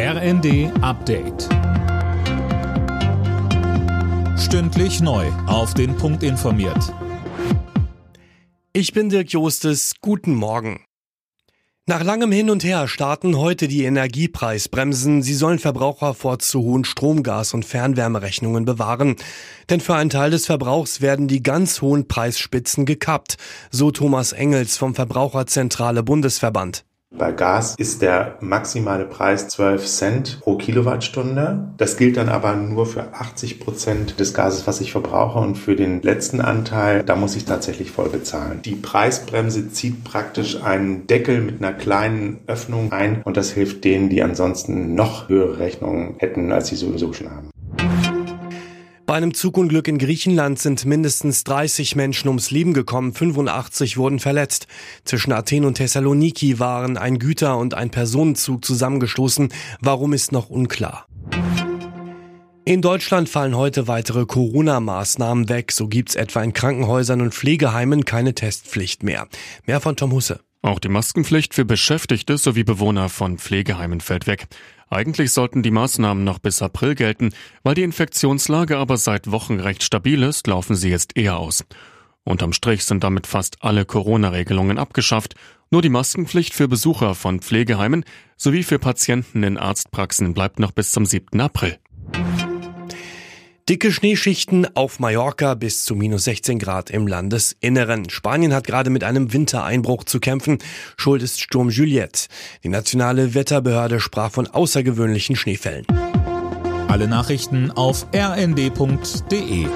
RND Update. Stündlich neu. Auf den Punkt informiert. Ich bin Dirk Jostes. Guten Morgen. Nach langem Hin und Her starten heute die Energiepreisbremsen. Sie sollen Verbraucher vor zu hohen Stromgas- und Fernwärmerechnungen bewahren. Denn für einen Teil des Verbrauchs werden die ganz hohen Preisspitzen gekappt, so Thomas Engels vom Verbraucherzentrale Bundesverband. Bei Gas ist der maximale Preis 12 Cent pro Kilowattstunde. Das gilt dann aber nur für 80 Prozent des Gases, was ich verbrauche. Und für den letzten Anteil, da muss ich tatsächlich voll bezahlen. Die Preisbremse zieht praktisch einen Deckel mit einer kleinen Öffnung ein. Und das hilft denen, die ansonsten noch höhere Rechnungen hätten, als sie sowieso schon haben. Bei einem Zugunglück in Griechenland sind mindestens 30 Menschen ums Leben gekommen, 85 wurden verletzt. Zwischen Athen und Thessaloniki waren ein Güter- und ein Personenzug zusammengestoßen. Warum ist noch unklar. In Deutschland fallen heute weitere Corona-Maßnahmen weg. So gibt's etwa in Krankenhäusern und Pflegeheimen keine Testpflicht mehr. Mehr von Tom Husse. Auch die Maskenpflicht für Beschäftigte sowie Bewohner von Pflegeheimen fällt weg. Eigentlich sollten die Maßnahmen noch bis April gelten, weil die Infektionslage aber seit Wochen recht stabil ist, laufen sie jetzt eher aus. Unterm Strich sind damit fast alle Corona-Regelungen abgeschafft, nur die Maskenpflicht für Besucher von Pflegeheimen sowie für Patienten in Arztpraxen bleibt noch bis zum 7. April. Dicke Schneeschichten auf Mallorca bis zu minus 16 Grad im Landesinneren. Spanien hat gerade mit einem Wintereinbruch zu kämpfen. Schuld ist Sturm Juliette. Die nationale Wetterbehörde sprach von außergewöhnlichen Schneefällen. Alle Nachrichten auf rnd.de